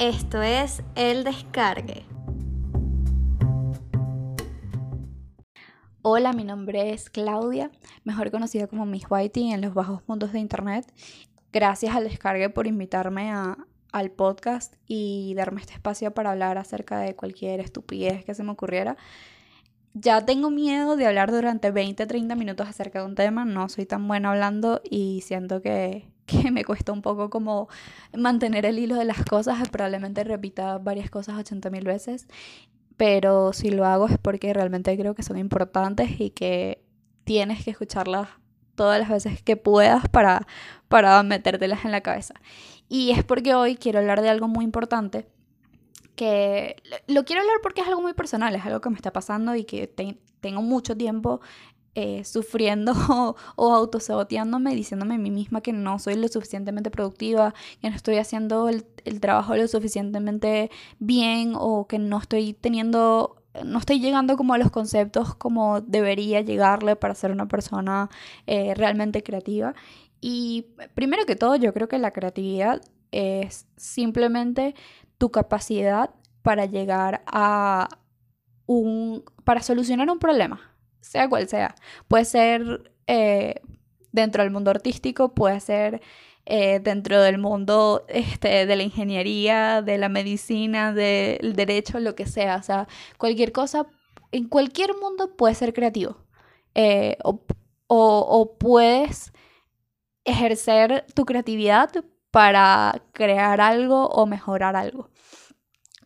Esto es El Descargue. Hola, mi nombre es Claudia, mejor conocida como Miss Whitey en los bajos puntos de internet. Gracias al Descargue por invitarme a, al podcast y darme este espacio para hablar acerca de cualquier estupidez que se me ocurriera. Ya tengo miedo de hablar durante 20, 30 minutos acerca de un tema, no soy tan buena hablando y siento que, que me cuesta un poco como mantener el hilo de las cosas, probablemente repita varias cosas 80 mil veces, pero si lo hago es porque realmente creo que son importantes y que tienes que escucharlas todas las veces que puedas para, para metértelas en la cabeza. Y es porque hoy quiero hablar de algo muy importante que lo quiero hablar porque es algo muy personal, es algo que me está pasando y que tengo mucho tiempo eh, sufriendo o, autosaboteándome, diciéndome a mí misma que no soy lo suficientemente productiva, que no estoy haciendo el, trabajo lo suficientemente bien o que no estoy teniendo no estoy llegando como a los conceptos como debería llegarle para ser una persona eh, realmente creativa. Y primero que todo, yo creo que la creatividad es simplemente tu capacidad para llegar a un, para solucionar un problema sea cual sea. Puede ser eh, dentro del mundo artístico, puede ser eh, dentro del mundo este, de la ingeniería, de la medicina, del derecho, lo que sea. O sea, cualquier cosa, en cualquier mundo puede ser creativo. Eh, o, o puedes ejercer tu creatividad para crear algo o mejorar algo.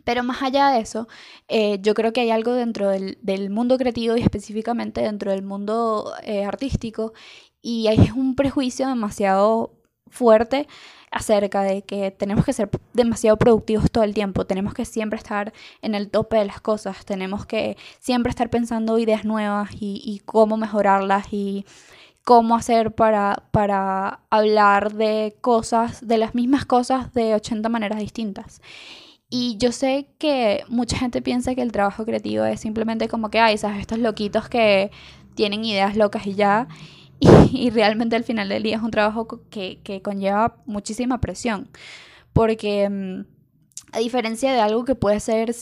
Pero más allá de eso, eh, yo creo que hay algo dentro del, mundo creativo y específicamente dentro del mundo eh, artístico y hay un prejuicio demasiado fuerte acerca de que tenemos que ser demasiado productivos todo el tiempo, tenemos que siempre estar en el tope de las cosas, tenemos que siempre estar pensando ideas nuevas y, y cómo mejorarlas y cómo hacer para, para hablar de cosas, de las mismas cosas de 80 maneras distintas. Y yo sé que mucha gente piensa que el trabajo creativo es simplemente como que, hay, ¿sabes? Estos loquitos que tienen ideas locas y ya. Y, realmente al final del día es un trabajo que, que conlleva muchísima presión. Porque mm, a diferencia de algo que puede ser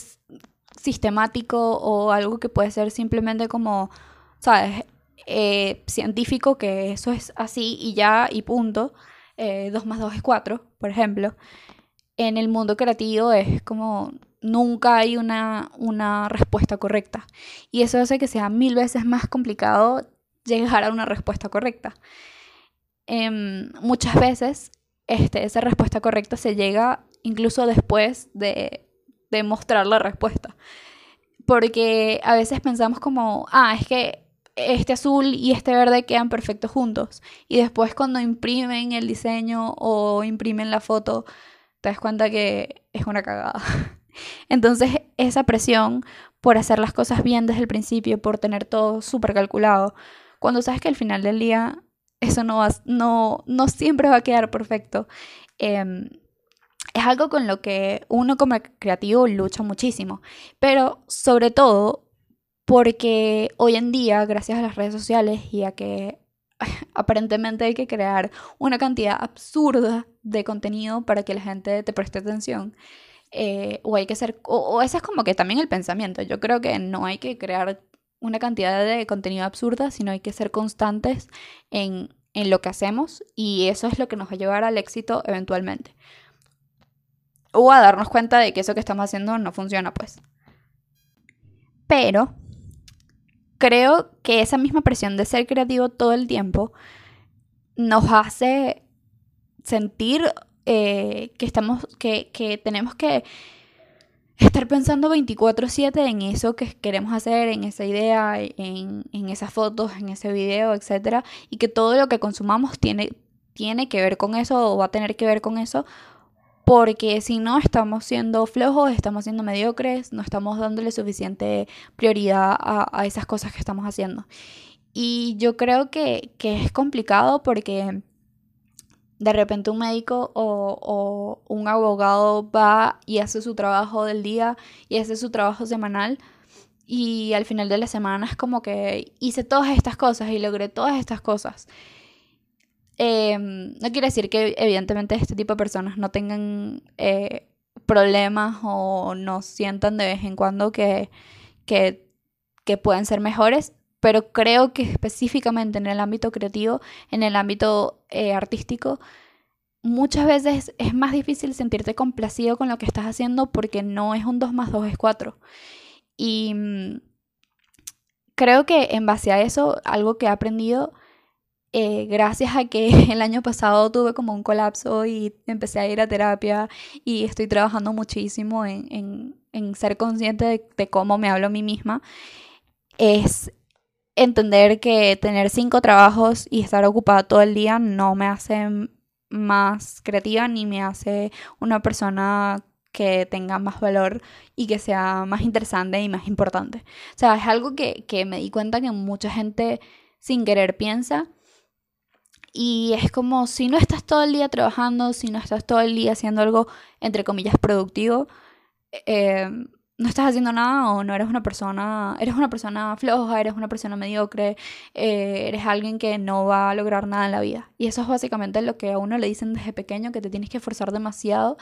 sistemático o algo que puede ser simplemente como, ¿sabes? Eh, científico, que eso es así y ya y punto. Eh, 2 más 2 es 4, por ejemplo en el mundo creativo es como nunca hay una, una respuesta correcta. Y eso hace que sea mil veces más complicado llegar a una respuesta correcta. Em, muchas veces este, esa respuesta correcta se llega incluso después de, de mostrar la respuesta. Porque a veces pensamos como, ah, es que este azul y este verde quedan perfectos juntos. Y después cuando imprimen el diseño o imprimen la foto, te das cuenta que es una cagada. Entonces, esa presión por hacer las cosas bien desde el principio, por tener todo súper calculado, cuando sabes que al final del día eso no, va, no, no siempre va a quedar perfecto, em, es algo con lo que uno como creativo lucha muchísimo. Pero sobre todo porque hoy en día, gracias a las redes sociales y a que aparentemente hay que crear una cantidad absurda de contenido para que la gente te preste atención. Eh, o hay que ser, o, ese es como que también el pensamiento. Yo creo que no hay que crear una cantidad de contenido absurda, sino hay que ser constantes en, en lo que hacemos y eso es lo que nos va a llevar al éxito eventualmente. O a darnos cuenta de que eso que estamos haciendo no funciona, pues. Pero creo que esa misma presión de ser creativo todo el tiempo nos hace sentir eh, que estamos, que, que tenemos que estar pensando 24/7 en eso que queremos hacer, en esa idea, en, en, esas fotos, en ese video, etc. Y que todo lo que consumamos tiene, tiene que ver con eso o va a tener que ver con eso porque si no estamos siendo flojos, estamos siendo mediocres, no estamos dándole suficiente prioridad a, esas cosas que estamos haciendo. Y yo creo que, es complicado porque de repente un médico o, o, un abogado va y hace su trabajo del día y hace su trabajo semanal y al final de la semana es como que hice todas estas cosas y logré todas estas cosas. Em, no quiere decir que evidentemente este tipo de personas no tengan eh, problemas o no sientan de vez en cuando que, que, que pueden ser mejores, pero creo que específicamente en el ámbito creativo, en el ámbito eh, artístico, muchas veces es más difícil sentirte complacido con lo que estás haciendo porque no es un 2 más 2 es 4. Y mm, creo que en base a eso, algo que he aprendido, eh, gracias a que el año pasado tuve como un colapso y empecé a ir a terapia y estoy trabajando muchísimo en, ser consciente de, de, cómo me hablo a mí misma, es entender que tener cinco trabajos y estar ocupada todo el día no me hace más creativa ni me hace una persona que tenga más valor y que sea más interesante y más importante. O sea, es algo que, me di cuenta que mucha gente sin querer piensa. Y es como si no estás todo el día trabajando, si no estás todo el día haciendo algo, entre comillas, productivo, eh, no estás haciendo nada o no eres una persona, eres una persona floja, eres una persona mediocre, eh, eres alguien que no va a lograr nada en la vida. Y eso es básicamente lo que a uno le dicen desde pequeño, que te tienes que esforzar demasiado.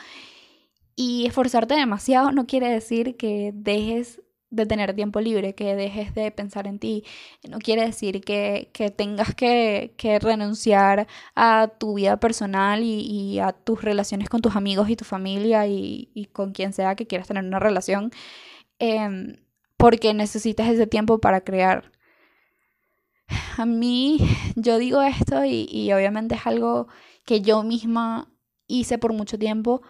Y esforzarte demasiado no quiere decir que dejes de tener tiempo libre, que dejes de pensar en ti. No quiere decir que, tengas que, renunciar a tu vida personal y, a tus relaciones con tus amigos y tu familia y, con quien sea que quieras tener una relación, em, porque necesitas ese tiempo para crear. A mí, yo digo esto y, y obviamente es algo que yo misma hice por mucho tiempo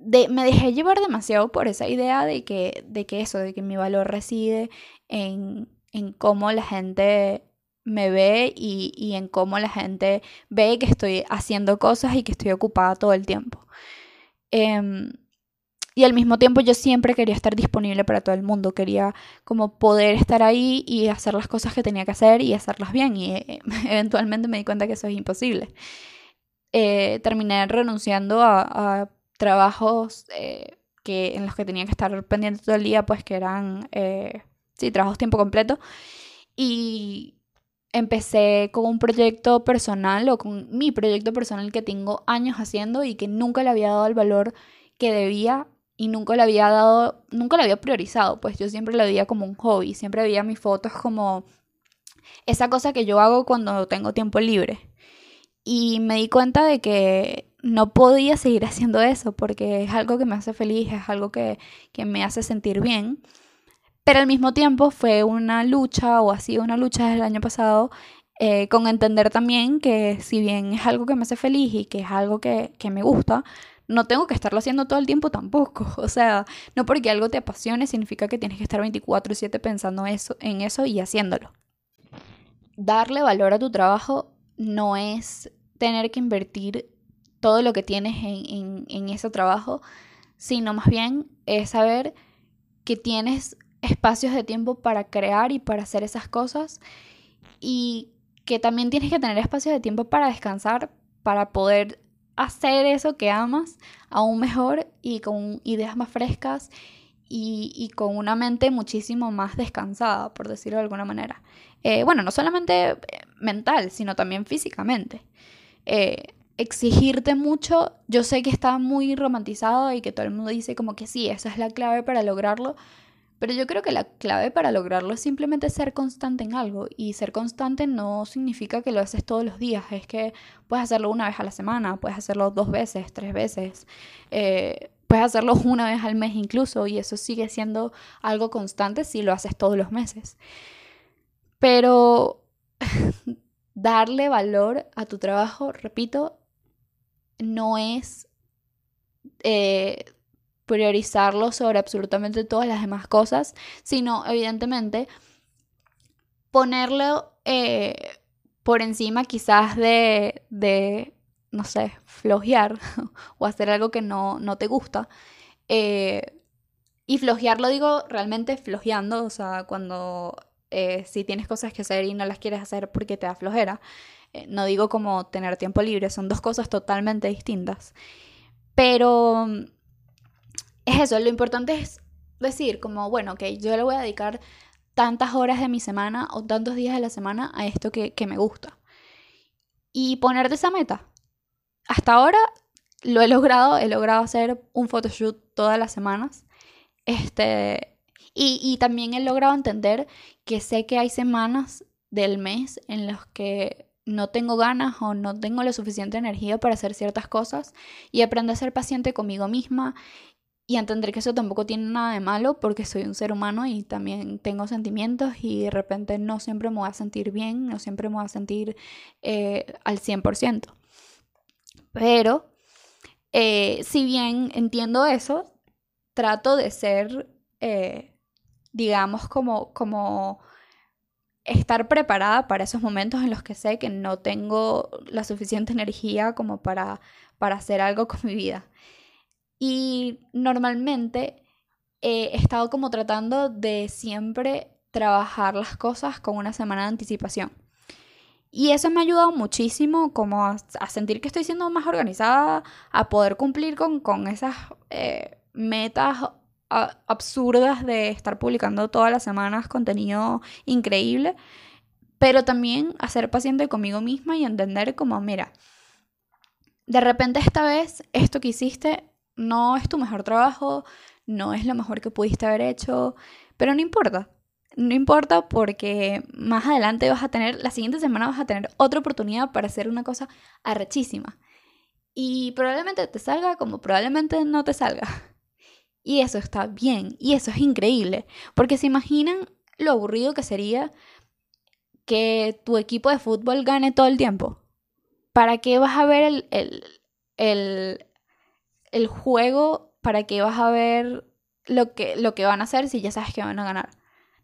me dejé llevar demasiado por esa idea de que, de que eso, de que mi valor reside en, en cómo la gente me ve y, y, en cómo la gente ve que estoy haciendo cosas y que estoy ocupada todo el tiempo. Em, y al mismo tiempo yo siempre quería estar disponible para todo el mundo, quería como poder estar ahí y hacer las cosas que tenía que hacer y hacerlas bien y eh, eventualmente me di cuenta que eso es imposible. Eh, terminé renunciando a trabajos eh, que, en los que tenía que estar pendiente todo el día, pues que eran, eh, sí, trabajos tiempo completo. Y empecé con un proyecto personal o con mi proyecto personal que tengo años haciendo y que nunca le había dado el valor que debía y nunca le había dado, nunca le había priorizado, pues yo siempre lo veía como un hobby, siempre veía mis fotos como esa cosa que yo hago cuando tengo tiempo libre. Y me di cuenta de que no podía seguir haciendo eso porque es algo que me hace feliz, es algo que, me hace sentir bien. Pero al mismo tiempo fue una lucha, o ha sido una lucha desde el año pasado, eh, con entender también que si bien es algo que me hace feliz y que es algo que, que me gusta, no tengo que estarlo haciendo todo el tiempo tampoco. O sea, no porque algo te apasione significa que tienes que estar 24/7 pensando eso, en eso y haciéndolo. Darle valor a tu trabajo no es tener que invertir todo lo que tienes en, ese trabajo, sino más bien es saber que tienes espacios de tiempo para crear y para hacer esas cosas y que también tienes que tener espacios de tiempo para descansar, para poder hacer eso que amas aún mejor y con ideas más frescas y, con una mente muchísimo más descansada, por decirlo de alguna manera. Eh, bueno, no solamente mental, sino también físicamente. Eh, exigirte mucho, yo sé que está muy romantizado y que todo el mundo dice como que sí, esa es la clave para lograrlo, pero yo creo que la clave para lograrlo es simplemente ser constante en algo y ser constante no significa que lo haces todos los días, es que puedes hacerlo una vez a la semana, puedes hacerlo dos veces, tres veces, eh, puedes hacerlo una vez al mes incluso y eso sigue siendo algo constante si lo haces todos los meses. Pero darle valor a tu trabajo, repito, no es eh, priorizarlo sobre absolutamente todas las demás cosas, sino evidentemente ponerlo eh, por encima quizás de, de, no sé, flojear o hacer algo que no, no te gusta. Eh, y flojear lo digo realmente flojeando, o sea, cuando si tienes cosas que hacer y no las quieres hacer porque te da flojera. Eh, no digo como tener tiempo libre, son dos cosas totalmente distintas. Pero mm, es eso, lo importante es decir como, bueno, ok, yo le voy a dedicar tantas horas de mi semana o tantos días de la semana a esto que, me gusta. Y ponerte esa meta. Hasta ahora lo he logrado, he logrado hacer un photoshoot todas las semanas. Este, y, y también he logrado entender que sé que hay semanas del mes en los que no tengo ganas o no tengo la suficiente energía para hacer ciertas cosas y aprender a ser paciente conmigo misma y entender que eso tampoco tiene nada de malo porque soy un ser humano y también tengo sentimientos y de repente no siempre me voy a sentir bien, no siempre me voy a sentir eh, al 100%. Pero eh, si bien entiendo eso, trato de ser, eh, digamos, como, como estar preparada para esos momentos en los que sé que no tengo la suficiente energía como para, para hacer algo con mi vida. Y normalmente he estado como tratando de siempre trabajar las cosas con una semana de anticipación. Y eso me ha ayudado muchísimo como a, sentir que estoy siendo más organizada, a poder cumplir con, esas eh, metas absurdas de estar publicando todas las semanas contenido increíble, pero también a ser paciente conmigo misma y entender como, mira, de repente esta vez esto que hiciste no es tu mejor trabajo, no es lo mejor que pudiste haber hecho, pero no importa. No importa porque más adelante vas a tener, la siguiente semana vas a tener otra oportunidad para hacer una cosa arrechísima. Y probablemente te salga como probablemente no te salga. Y eso está bien, y eso es increíble, porque se imaginan lo aburrido que sería que tu equipo de fútbol gane todo el tiempo. ¿Para qué vas a ver el, el, el, el juego para que vas a ver lo que, lo que van a hacer si ya sabes que van a ganar.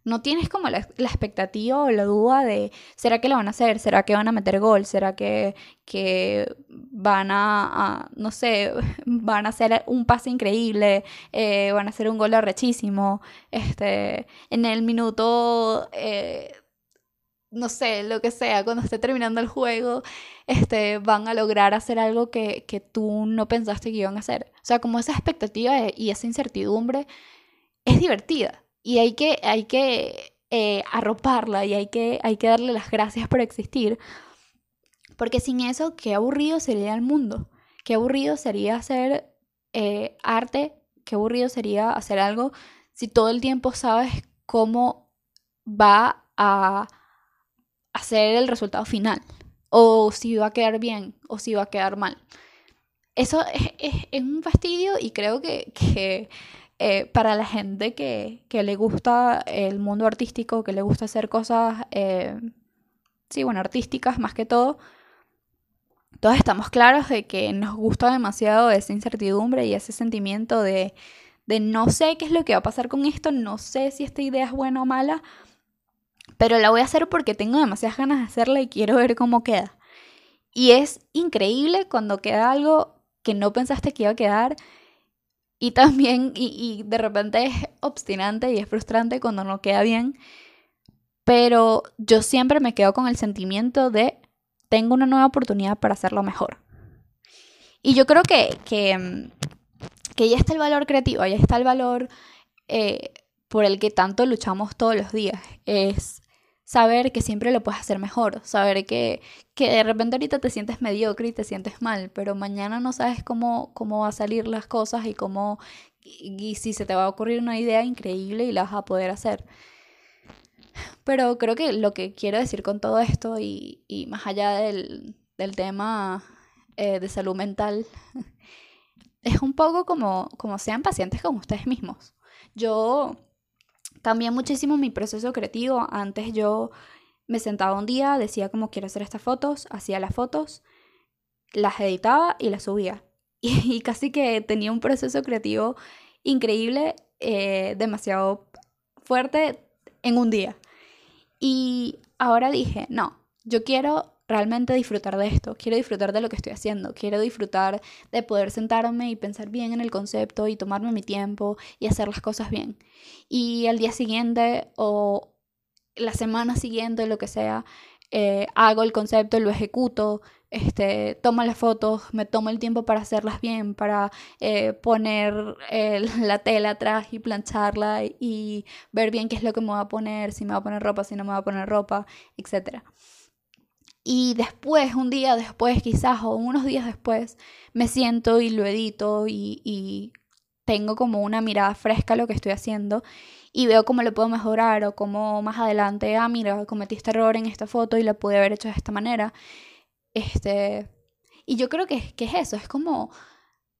No tienes como la, expectativa o la duda de, ¿será que lo van a hacer? ¿Será que van a meter gol? ¿Será que, que van a, no sé, van a hacer un pase increíble? Eh, ¿Van a hacer un gol arrechísimo? Este, en el minuto... Eh, no sé, lo que sea, cuando esté terminando el juego, este, van a lograr hacer algo que, que tú no pensaste que iban a hacer. O sea, como esa expectativa y esa incertidumbre es divertida y hay que, hay que eh, arroparla y hay que, hay que darle las gracias por existir. Porque sin eso, qué aburrido sería el mundo. Qué aburrido sería hacer eh, arte, qué aburrido sería hacer algo si todo el tiempo sabes cómo va a hacer el resultado final, o si va a quedar bien, o si va a quedar mal. Eso es, un fastidio y creo que, eh, para la gente que, le gusta el mundo artístico, que le gusta hacer cosas, eh, sí, bueno, artísticas más que todo, todos estamos claros de que nos gusta demasiado esa incertidumbre y ese sentimiento de, de no sé qué es lo que va a pasar con esto, no sé si esta idea es buena o mala, pero la voy a hacer porque tengo demasiadas ganas de hacerla y quiero ver cómo queda. Y es increíble cuando queda algo que no pensaste que iba a quedar y también, y, de repente es obstinante y es frustrante cuando no queda bien, pero yo siempre me quedo con el sentimiento de tengo una nueva oportunidad para hacerlo mejor. Y yo creo que, que, que ya está el valor creativo, ya está el valor eh, por el que tanto luchamos todos los días. Es saber que siempre lo puedes hacer mejor, saber que, que de repente ahorita te sientes mediocre y te sientes mal, pero mañana no sabes cómo, cómo va a salir las cosas y cómo, y, si se te va a ocurrir una idea increíble y la vas a poder hacer. Pero creo que lo que quiero decir con todo esto y, y más allá del, del tema eh, de salud mental, es un poco como, como sean pacientes con ustedes mismos. Yo Cambié muchísimo mi proceso creativo. Antes yo me sentaba un día, decía cómo quiero hacer estas fotos, hacía las fotos, las editaba y las subía. Y, casi que tenía un proceso creativo increíble, eh, demasiado fuerte en un día. Y ahora dije, no, yo quiero realmente disfrutar de esto, quiero disfrutar de lo que estoy haciendo, quiero disfrutar de poder sentarme y pensar bien en el concepto y tomarme mi tiempo y hacer las cosas bien. Y al día siguiente o la semana siguiente, lo que sea, eh, hago el concepto, lo ejecuto, este, tomo las fotos, me tomo el tiempo para hacerlas bien, para eh, poner eh, la tela atrás y plancharla y ver bien qué es lo que me va a poner, si me va a poner ropa, si no me va a poner ropa, etc. y después, un día después quizás, o unos días después, me siento y lo edito y, y tengo como una mirada fresca a lo que estoy haciendo y veo cómo lo puedo mejorar o cómo más adelante, ah, mira, cometí este error en esta foto y lo pude haber hecho de esta manera. Este, y yo creo que, que es eso, es como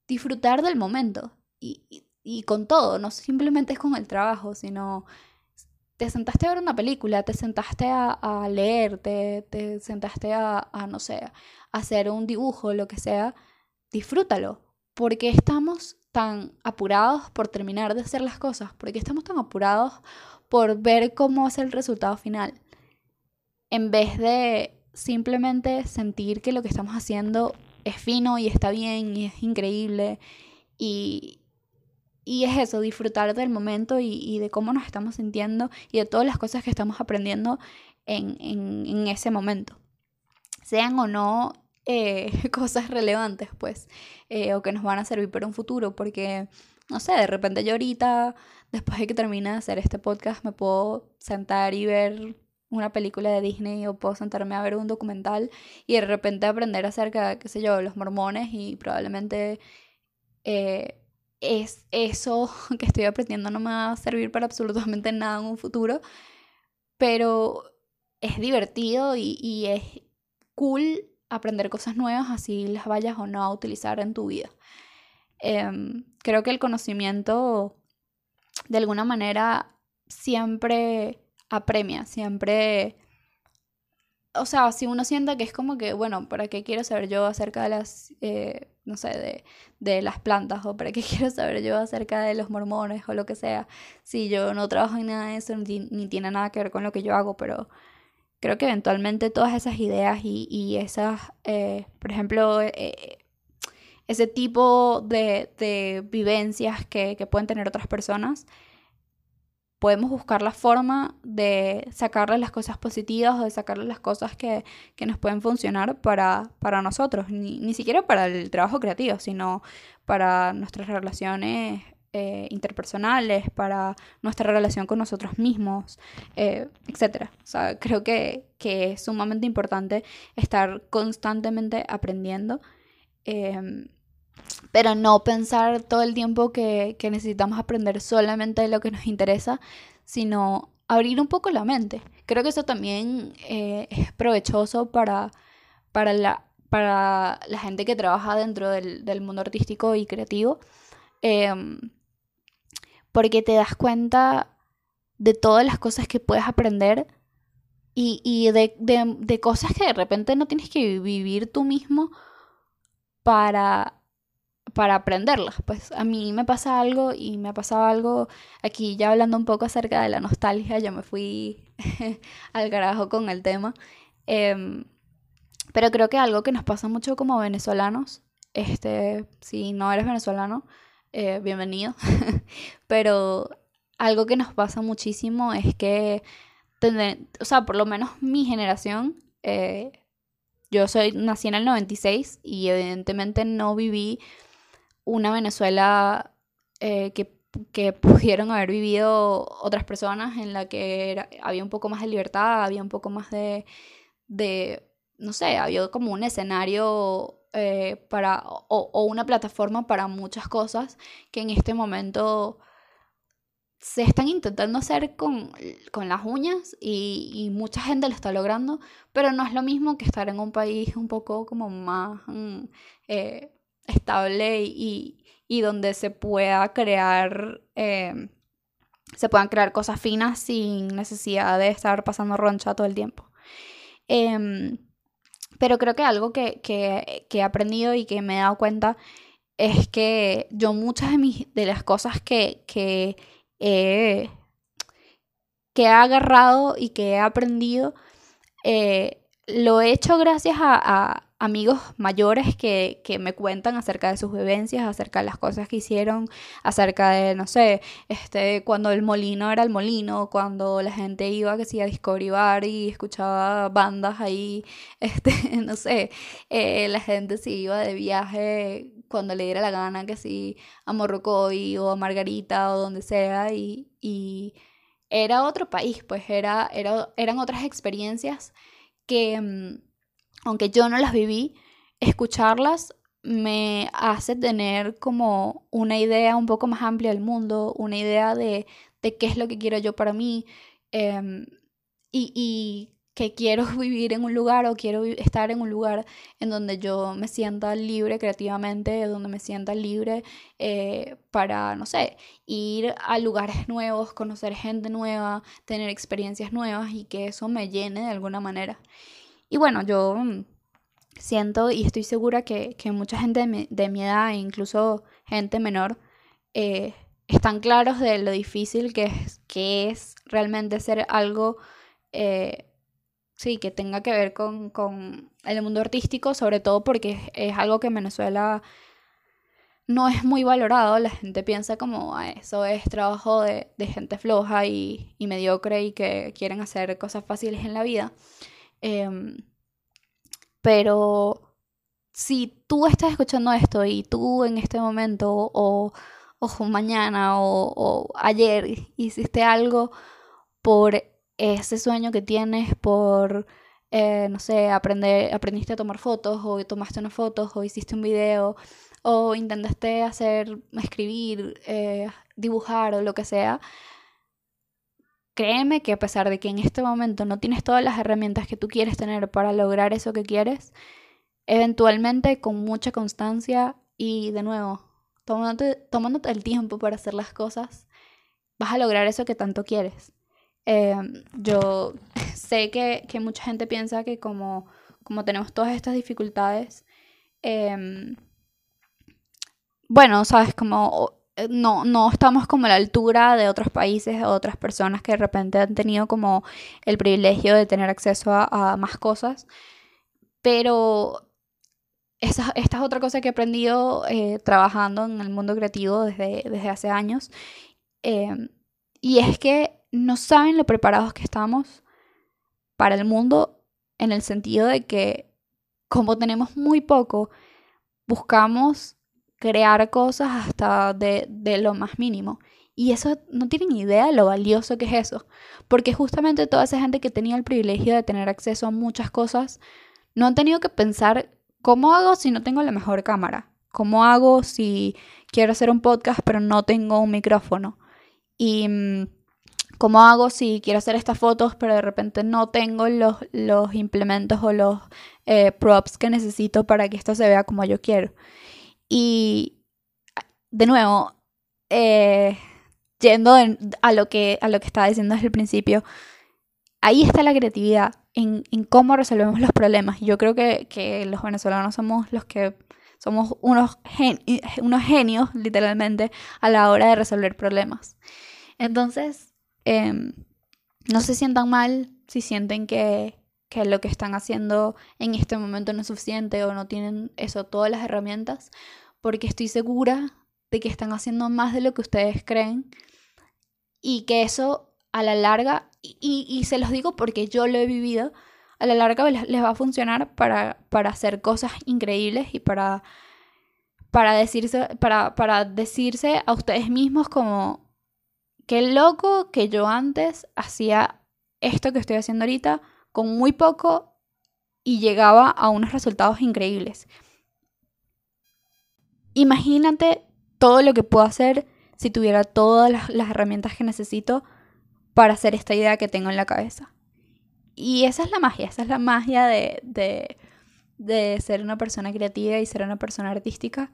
disfrutar del momento y, y con todo, no simplemente es con el trabajo, sino te sentaste a ver una película, te sentaste a, leer, te, sentaste a, no sé, a hacer un dibujo, lo que sea, disfrútalo. porque estamos tan apurados por terminar de hacer las cosas? porque estamos tan apurados por ver cómo es el resultado final? En vez de simplemente sentir que lo que estamos haciendo es fino y está bien y es increíble y, y es eso, disfrutar del momento y, de cómo nos estamos sintiendo y de todas las cosas que estamos aprendiendo en, ese momento. Sean o no eh, cosas relevantes, pues, eh, o que nos van a servir para un futuro, porque, no sé, de repente yo ahorita, después de que termine de hacer este podcast, me puedo sentar y ver una película de Disney o puedo sentarme a ver un documental y de repente aprender acerca, qué sé yo, los mormones y probablemente... Eh, es eso que estoy aprendiendo no me va a servir para absolutamente nada en un futuro, pero es divertido y, es cool aprender cosas nuevas así las vayas o no a utilizar en tu vida. Em, creo que el conocimiento de alguna manera siempre apremia, siempre o sea, si uno sienta que es como que, bueno, ¿para qué quiero saber yo acerca de las, eh, no sé, de, las plantas? ¿O para qué quiero saber yo acerca de los mormones o lo que sea? Si yo no trabajo en nada de eso, ni, tiene nada que ver con lo que yo hago, pero creo que eventualmente todas esas ideas y, esas, eh, por ejemplo, eh, ese tipo de, de vivencias que, que pueden tener otras personas, podemos buscar la forma de sacarle las cosas positivas o de sacarle las cosas que, nos pueden funcionar para, para nosotros, ni, siquiera para el trabajo creativo, sino para nuestras relaciones eh, interpersonales, para nuestra relación con nosotros mismos, eh, etc. O creo que, es sumamente importante estar constantemente aprendiendo. Em, pero no pensar todo el tiempo que, necesitamos aprender solamente de lo que nos interesa, sino abrir un poco la mente. Creo que eso también eh, es provechoso para, para, la, para la gente que trabaja dentro del, mundo artístico y creativo, em, porque te das cuenta de todas las cosas que puedes aprender y, de, de cosas que de repente no tienes que vivir tú mismo para para aprenderlas. Pues a mí me pasa algo y me ha pasado algo aquí ya hablando un poco acerca de la nostalgia, ya me fui al carajo con el tema. Em, pero creo que algo que nos pasa mucho como venezolanos, este, si no eres venezolano, eh, bienvenido. pero algo que nos pasa muchísimo es que, o sea, por lo menos mi generación, eh, yo soy, nací en el 96 y evidentemente no viví una Venezuela eh, que, pudieron haber vivido otras personas en la que había un poco más de libertad, había un poco más de, no sé, había como un escenario eh, para, o, una plataforma para muchas cosas que en este momento se están intentando hacer con, las uñas y, mucha gente lo está logrando, pero no es lo mismo que estar en un país un poco como más mm, eh, estable y, donde se pueda crear, eh, se puedan crear cosas finas sin necesidad de estar pasando roncha todo el tiempo. Em, pero creo que algo que, he aprendido y que me he dado cuenta es que yo muchas de, mis, de las cosas que, que, que he agarrado y que he aprendido, eh, lo he hecho gracias a, amigos mayores que, me cuentan acerca de sus vivencias, acerca de las cosas que hicieron, acerca de, no sé, este, cuando el molino era el molino, cuando la gente iba que sí a discobribar y escuchaba bandas ahí, este, no sé, eh, la gente se iba de viaje cuando le diera la gana, que sí, a Morrocoy o a Margarita o donde sea, y, y era otro país, pues era, era, eran otras experiencias que, mm, aunque yo no las viví, escucharlas me hace tener como una idea un poco más amplia del mundo, una idea de, de qué es lo que quiero yo para mí em, y, y, que quiero vivir en un lugar o quiero estar en un lugar en donde yo me sienta libre creativamente, donde me sienta libre eh, para, no sé, ir a lugares nuevos, conocer gente nueva, tener experiencias nuevas y que eso me llene de alguna manera. Y bueno, yo mm, siento y estoy segura que, mucha gente de mi, edad e incluso gente menor eh, están claros de lo difícil que es, que es realmente ser algo, eh, sí, que tenga que ver con, el mundo artístico, sobre todo porque es, algo que en Venezuela no es muy valorado. La gente piensa como ah, eso es trabajo de, gente floja y, y, mediocre y que quieren hacer cosas fáciles en la vida. Em, pero si tú estás escuchando esto y tú en este momento o, o mañana o, ayer hiciste algo por ese sueño que tienes, por, eh, no sé, aprender, aprendiste a tomar fotos o tomaste unas fotos o hiciste un video o intentaste hacer, escribir, eh, dibujar o lo que sea, créeme que a pesar de que en este momento no tienes todas las herramientas que tú quieres tener para lograr eso que quieres, eventualmente con mucha constancia y de nuevo, tomándote, el tiempo para hacer las cosas, vas a lograr eso que tanto quieres. Em, yo sé que, mucha gente piensa que como, como tenemos todas estas dificultades, em, bueno, sabes, como eh, no, no estamos como a la altura de otros países o otras personas que de repente han tenido como el privilegio de tener acceso a, más cosas. Pero esa, esta es otra cosa que he aprendido eh, trabajando en el mundo creativo desde, desde hace años. Em, y es que no saben lo preparados que estamos para el mundo en el sentido de que como tenemos muy poco, buscamos crear cosas hasta de, lo más mínimo. Y eso no tienen idea de lo valioso que es eso. Porque justamente toda esa gente que tenía el privilegio de tener acceso a muchas cosas, no han tenido que pensar, ¿cómo hago si no tengo la mejor cámara? ¿Cómo hago si quiero hacer un podcast pero no tengo un micrófono? Y mm, ¿cómo hago si quiero hacer estas fotos pero de repente no tengo los, los implementos o los eh, props que necesito para que esto se vea como yo quiero? Y de nuevo, eh, yendo a, lo que, a lo que estaba diciendo desde el principio, ahí está la creatividad en, cómo resolvemos los problemas. Yo creo que, los venezolanos somos los que somos unos, unos genios, literalmente, a la hora de resolver problemas. Entonces, em, no se sientan mal si sienten que, que lo que están haciendo en este momento no es suficiente o no tienen eso, todas las herramientas, porque estoy segura de que están haciendo más de lo que ustedes creen y que eso a la larga, y, se los digo porque yo lo he vivido, a la larga les, va a funcionar para, para, hacer cosas increíbles y para, para, decirse, para, para decirse a ustedes mismos como, qué loco que yo antes hacía esto que estoy haciendo ahorita con muy poco y llegaba a unos resultados increíbles. Imagínate todo lo que puedo hacer si tuviera todas las, herramientas que necesito para hacer esta idea que tengo en la cabeza. Y esa es la magia, esa es la magia de, de, ser una persona creativa y ser una persona artística.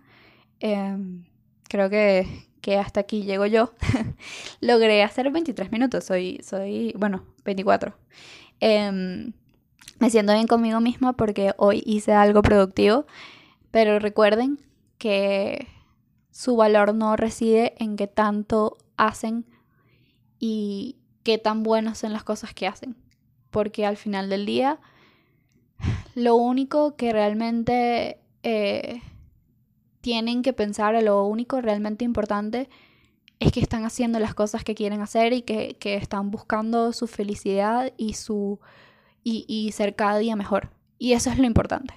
Em, creo que, que, hasta aquí llego yo. Logré hacer 23 minutos, soy, soy bueno, 24. Em, me siento bien conmigo misma porque hoy hice algo productivo, pero recuerden que su valor no reside en qué tanto hacen y qué tan buenas son las cosas que hacen, porque al final del día lo único que realmente eh, tienen que pensar, lo único realmente importante es que están haciendo las cosas que quieren hacer y que, están buscando su felicidad y, su, y, ser cada día mejor. Y eso es lo importante.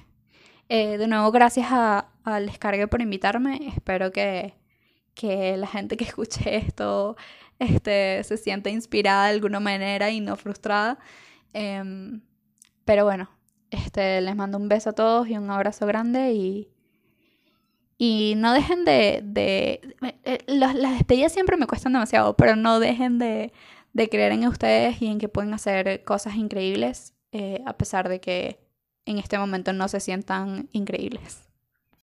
Eh, de nuevo, gracias al descargue por invitarme. Espero que, la gente que escuche esto este, se sienta inspirada de alguna manera y no frustrada. Em, pero bueno, Este, les mando un beso a todos y un abrazo grande y, y no dejen de... de eh, las, las despedidas siempre me cuestan demasiado, pero no dejen de, de creer en ustedes y en que pueden hacer cosas increíbles, eh, a pesar de que en este momento no se sientan increíbles.